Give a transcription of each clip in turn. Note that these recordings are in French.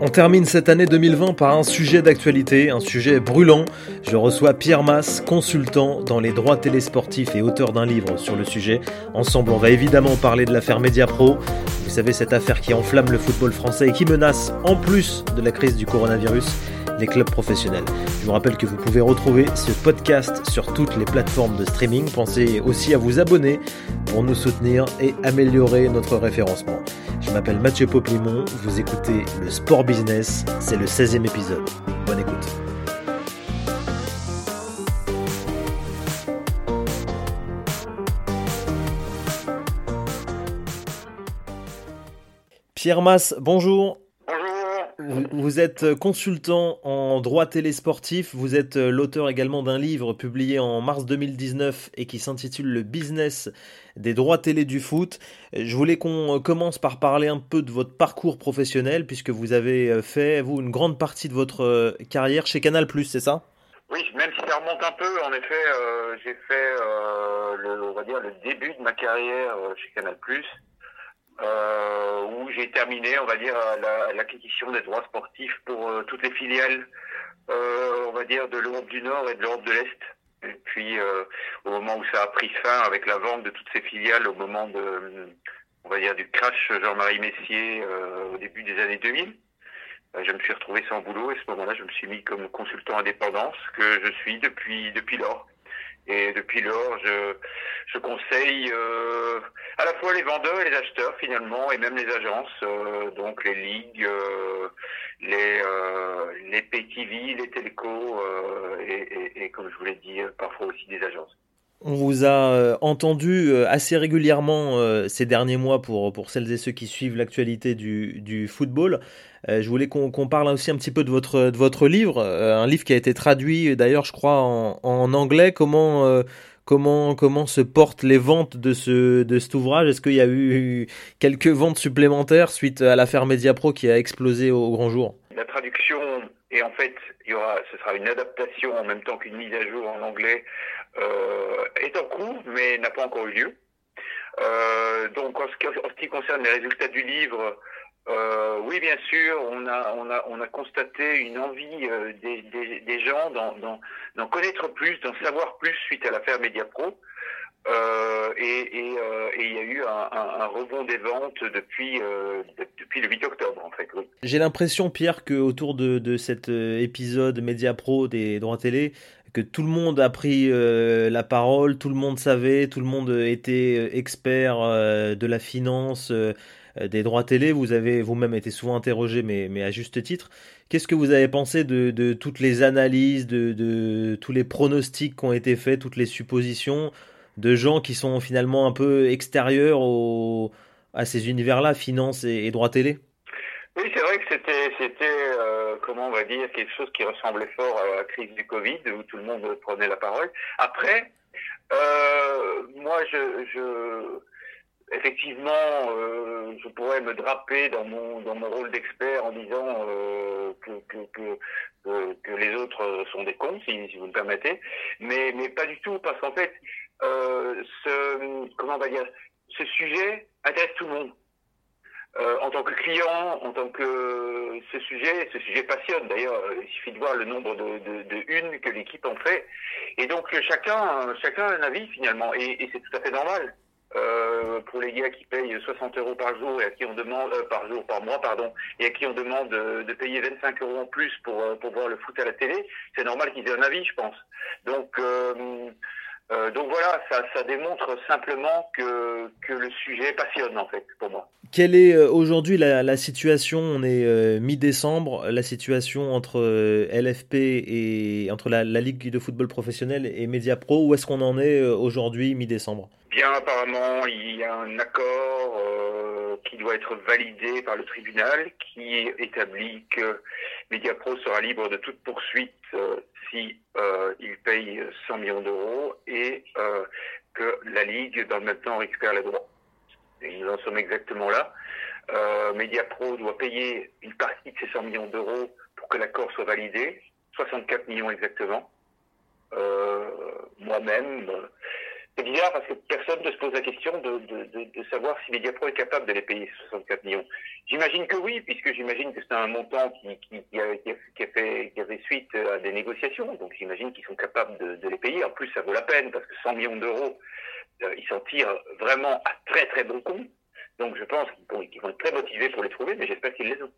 On termine cette année 2020 par un sujet d'actualité, un sujet brûlant. Je reçois Pierre Mass, consultant dans les droits télésportifs et auteur d'un livre sur le sujet. Ensemble, on va évidemment parler de l'affaire Mediapro. Vous savez, cette affaire qui enflamme le football français et qui menace, en plus de la crise du coronavirus, les clubs professionnels. Je vous rappelle que vous pouvez retrouver ce podcast sur toutes les plateformes de streaming. Pensez aussi à vous abonner pour nous soutenir et améliorer notre référencement. Je m'appelle Mathieu Poplimon, vous écoutez le Sport Business, c'est le 16e épisode. Bonne écoute. Pierre Mass, bonjour. Vous, êtes consultant en droit télésportif, vous êtes l'auteur également d'un livre publié en mars 2019 et qui s'intitule Le business des droits télé du foot. Je voulais qu'on commence par parler un peu de votre parcours professionnel puisque vous avez fait, vous, une grande partie de votre carrière chez Canal+, c'est ça? Oui, même si ça remonte un peu, en effet, euh, j'ai fait euh, le, on va dire, le début de ma carrière euh, chez Canal+. Euh, où j'ai terminé, on va dire, l'acquisition des droits sportifs pour euh, toutes les filiales, euh, on va dire, de l'Europe du Nord et de l'Europe de l'Est. Et puis, au moment où ça a pris fin avec la vente de toutes ces filiales, au moment de, on va dire, du crash Jean-Marie Messier au début des années 2000, je me suis retrouvé sans boulot et à ce moment-là, je me suis mis comme consultant indépendant, ce que je suis depuis depuis lors. Et depuis lors, je, je conseille euh, à la fois les vendeurs et les acheteurs finalement, et même les agences, euh, donc les ligues, euh, les, euh, les PTV, les télécos, et, et, et, comme je vous l'ai dit, parfois aussi des agences. On vous a entendu assez régulièrement ces derniers mois pour, pour celles et ceux qui suivent l'actualité du, du football. Euh, je voulais qu'on parle aussi un petit peu de votre, de votre livre, euh, un livre qui a été traduit d'ailleurs, je crois, en, en anglais. Comment, euh, comment, comment se portent les ventes de, ce, de cet ouvrage? Est-ce qu'il y a eu quelques ventes supplémentaires suite à l'affaire Mediapro qui a explosé au grand jour? La traduction, et en fait, il y aura, ce sera une adaptation en même temps qu'une mise à jour en anglais, est en cours, mais n'a pas encore eu lieu. donc, en ce, en ce qui concerne les résultats du livre, euh, oui, bien sûr, on a, on a, on a constaté une envie euh, des, des, des, gens d'en connaître plus, d'en savoir plus suite à l'affaire Mediapro. Euh, euh, et, il y a eu un, rebond des ventes depuis, euh, depuis le 8 octobre, en fait. J'ai l'impression, Pierre, qu'autour de, de cet épisode Mediapro des droits télé, que tout le monde a pris la parole, tout le monde savait, tout le monde était expert de la finance, des droits télé. Vous avez vous-même été souvent interrogé, mais, à juste titre. Qu'est-ce que vous avez pensé de, toutes les analyses, de, tous les pronostics qui ont été faits, toutes les suppositions de gens qui sont finalement un peu extérieurs au, à ces univers-là, finance et, droit télé Oui, c'est vrai que c'était, c'était euh, comment on va dire, quelque chose qui ressemblait fort à la crise du Covid, où tout le monde prenait la parole. Après, euh, moi, je, je effectivement, euh, je pourrais me draper dans mon dans mon rôle d'expert en disant que, que, les autres sont des cons, si, si, vous me permettez, mais mais pas du tout, parce qu'en fait, ce comment on va dire, ce sujet intéresse tout le monde. Euh, en tant que client, en tant que ce sujet, ce sujet passionne. D'ailleurs, il suffit de voir le nombre de, de, de une que l'équipe en fait. Et donc chacun, chacun a un avis finalement, et, et c'est tout à fait normal. Euh, pour les gars qui payent 60 euros par jour et à qui on demande euh, par jour par mois pardon et à qui on demande de, payer 25 euros en plus pour euh, pour voir le foot à la télé c'est normal qu'ils aient un avis je pense donc euh, euh, donc voilà, ça, ça, démontre simplement que, que le sujet passionne en fait pour moi. Quelle est aujourd'hui la, la, situation? On est euh, mi-décembre, la situation entre euh, LFP et entre la, la, Ligue de football professionnel et Mediapro. Où est-ce qu'on en est aujourd'hui mi-décembre? Bien apparemment, il y a un accord qui doit être validé par le tribunal qui établit que Mediapro sera libre de toute poursuite si euh, il paye 100 millions d'euros et euh, que la Ligue, dans le même temps, récupère les droits. Et nous en sommes exactement là. Euh, Mediapro doit payer une partie de ces 100 millions d'euros pour que l'accord soit validé, 64 millions exactement. Euh, Moi-même, c'est bizarre parce que personne ne se pose la question de, savoir si Mediapro est capable de les payer 64 millions. J'imagine que oui, puisque j'imagine que c'est un montant qui, qui, a, fait, suite à des négociations. Donc j'imagine qu'ils sont capables de, les payer. En plus, ça vaut la peine parce que 100 millions d'euros, euh, ils s'en tirent vraiment à très très bon compte. Donc je pense qu'ils vont être très motivés pour les trouver, mais j'espère qu'ils les ont.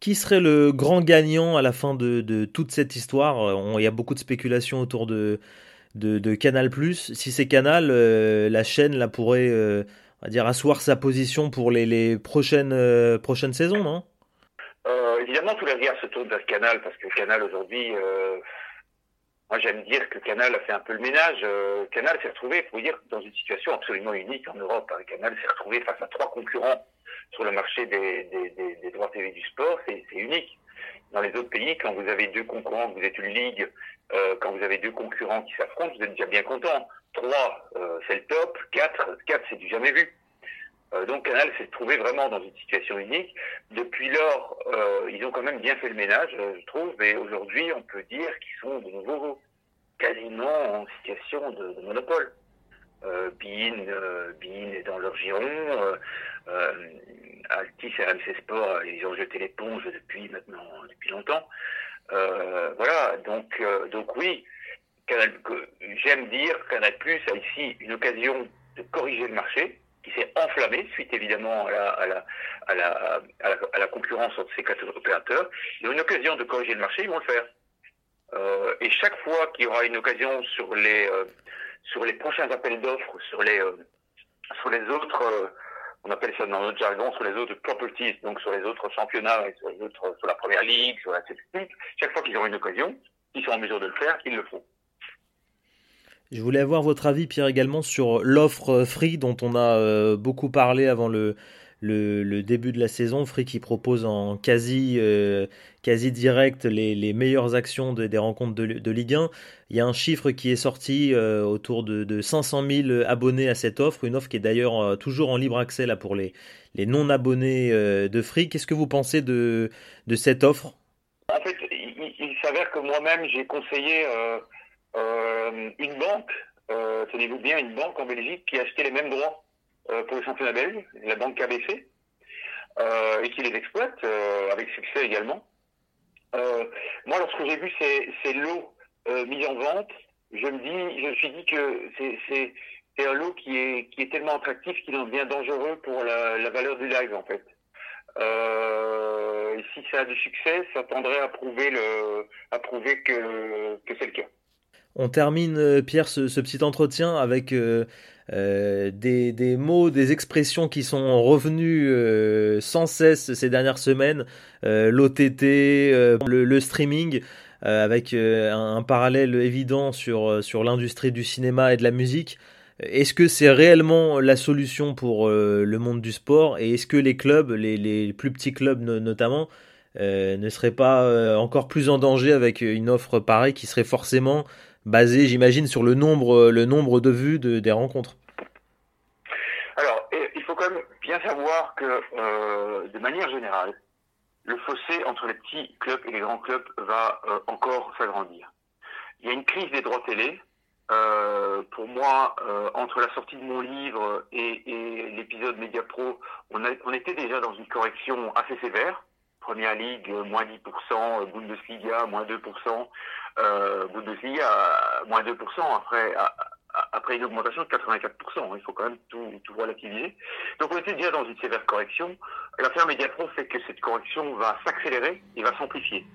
Qui serait le grand gagnant à la fin de toute cette histoire? Il y a beaucoup de spéculations autour de, de, Canal+. Si c'est Canal, euh, la chaîne là pourrait, euh, on va dire, asseoir sa position pour les, prochaines euh, prochaines saisons, non? Évidemment, les regards se tournent vers Canal parce que Canal aujourd'hui, moi j'aime dire que Canal a fait un peu le ménage. Canal s'est retrouvé, faut dire, dans une situation absolument unique en Europe. Hein. Canal s'est retrouvé face à trois concurrents sur le marché des droits TV du sport, c'est unique. Dans les autres pays, quand vous avez deux concurrents, vous êtes une ligue euh, quand vous avez deux concurrents qui s'affrontent, vous êtes déjà bien content. Trois, euh, c'est le top. Quatre, quatre, c'est du jamais vu. Euh, donc Canal s'est trouvé vraiment dans une situation unique. Depuis lors, ils ont quand même bien fait le ménage, je trouve. Et aujourd'hui, on peut dire qu'ils sont de nouveau quasiment en situation de, monopole. Euh, Bein, est dans leur giron. Altis, RMC Sport, ils ont jeté l'éponge depuis maintenant, depuis longtemps. Euh, voilà, donc, euh, donc oui, j'aime dire Canal Plus a ici une occasion de corriger le marché qui s'est enflammé suite évidemment à la, à la, à la, à la, concurrence entre ces quatre opérateurs. Ils ont une occasion de corriger le marché, ils vont le faire. Euh, et chaque fois qu'il y aura une occasion sur les, euh, sur les prochains appels d'offres, sur les, euh, sur les autres on appelle ça dans notre jargon, sur les autres properties, donc sur les autres championnats, et sur, les autres, sur la première ligue, sur la League. Chaque fois qu'ils ont une occasion, ils sont en mesure de le faire, ils le font. Je voulais avoir votre avis, Pierre, également sur l'offre Free dont on a euh, beaucoup parlé avant le, début de la saison. Free qui propose en quasi, euh, quasi direct les, meilleures actions des rencontres de, Ligue 1. Il y a un chiffre qui est sorti euh, autour de, de, 500 000 abonnés à cette offre, une offre qui est d'ailleurs euh, toujours en libre accès là, pour les, non-abonnés de Free. Qu'est-ce que vous pensez de, cette offre? En fait, il s'avère que moi-même, j'ai conseillé une banque, tenez-vous bien, une banque en Belgique qui achetait les mêmes droits euh, pour le championnat belge, la banque KBC, euh, et qui les exploite euh, avec succès également. moi, lorsque j'ai vu ces, lots mis en vente, je me dis, je me suis dit que c'est c'est un lot qui est qui est tellement attractif qu'il en devient dangereux pour la, la valeur du live en fait. Euh, si ça a du succès, ça tendrait à prouver le à prouver que que c'est le cas. On termine Pierre ce, petit entretien avec euh, des, des, mots, des expressions qui sont revenus euh, sans cesse ces dernières semaines, euh, l'OTT, le, streaming, avec un, parallèle évident sur, sur l'industrie du cinéma et de la musique. Est-ce que c'est réellement la solution pour le monde du sport? Et est-ce que les clubs, les plus petits clubs notamment, ne seraient pas encore plus en danger avec une offre pareille qui serait forcément basée, j'imagine, sur le nombre, le nombre de vues de, des rencontres bien savoir que, euh, de manière générale, le fossé entre les petits clubs et les grands clubs va euh, encore s'agrandir. Il y a une crise des droits télé. Euh, pour moi, euh, entre la sortie de mon livre et, l'épisode Mediapro, on, a, on était déjà dans une correction assez sévère. Première Ligue, moins 10%, Bundesliga, moins 2%, euh, Bundesliga, moins 2%. Après, après une augmentation de 84%. Hein, il faut quand même tout, tout relativiser. Donc on était déjà dans une sévère correction. L'affaire Mediapro fait que cette correction va s'accélérer et va s'amplifier.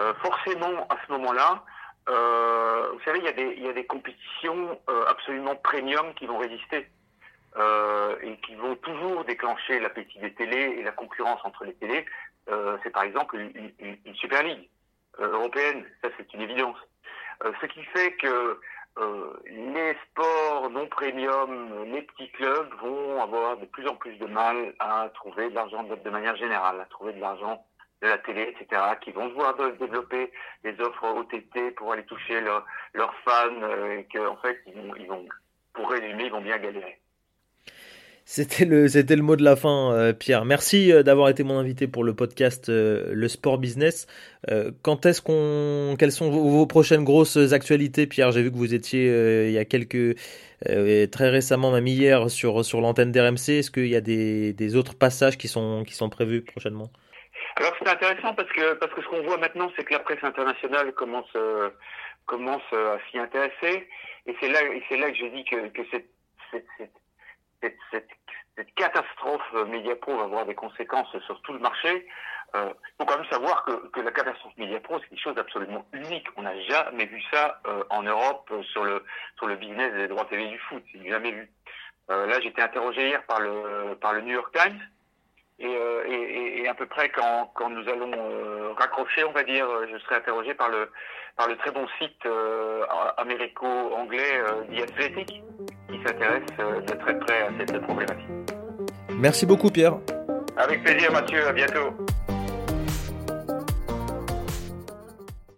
Euh, forcément, à ce moment-là, euh, vous savez, il y, a des, il y a des compétitions euh, absolument premium qui vont résister euh, et qui vont toujours déclencher l'appétit des télés et la concurrence entre les télés. Euh, c'est par exemple une, Super League euh, européenne, ça c'est une évidence. ce qui fait que euh, les sports non premium, les petits clubs vont avoir de plus en plus de mal à trouver de l'argent de, manière générale, à trouver de l'argent de la télé, etc., qui vont devoir développer des offres OTT pour aller toucher leurs fans, euh, et que en fait, ils vont, ils vont, pour résumer, ils vont bien galérer. C'était le, c'était le mot de la fin, euh, Pierre. Merci euh, d'avoir été mon invité pour le podcast euh, Le Sport Business. quand est-ce qu'on, quelles sont vos, prochaines grosses actualités, Pierre? J'ai vu que vous étiez il y a quelques, très récemment, même hier, sur sur l'antenne d'RMC. Est-ce qu'il y a des, des autres passages qui sont qui sont prévus prochainement? Alors c'est intéressant parce que parce que ce qu'on voit maintenant, c'est que la presse internationale commence commence à s'y intéresser, et c'est là et c'est là que je dis que que cette, cette, cette catastrophe Mediapro va avoir des conséquences sur tout le marché. Euh, il faut quand même savoir que, la catastrophe Mediapro, c'est quelque chose d'absolument unique. On n'a jamais vu ça euh, en Europe euh, sur le sur le business des droits télé du foot. C'est jamais vu. Euh, là, été interrogé hier par le par le New York Times. Et, à peu près quand, nous allons raccrocher, on va dire, je serai interrogé par le par le très bon site américo-anglais The Athletic, qui s'intéresse de très près à cette problématique. Merci beaucoup Pierre. Avec plaisir Mathieu, à bientôt.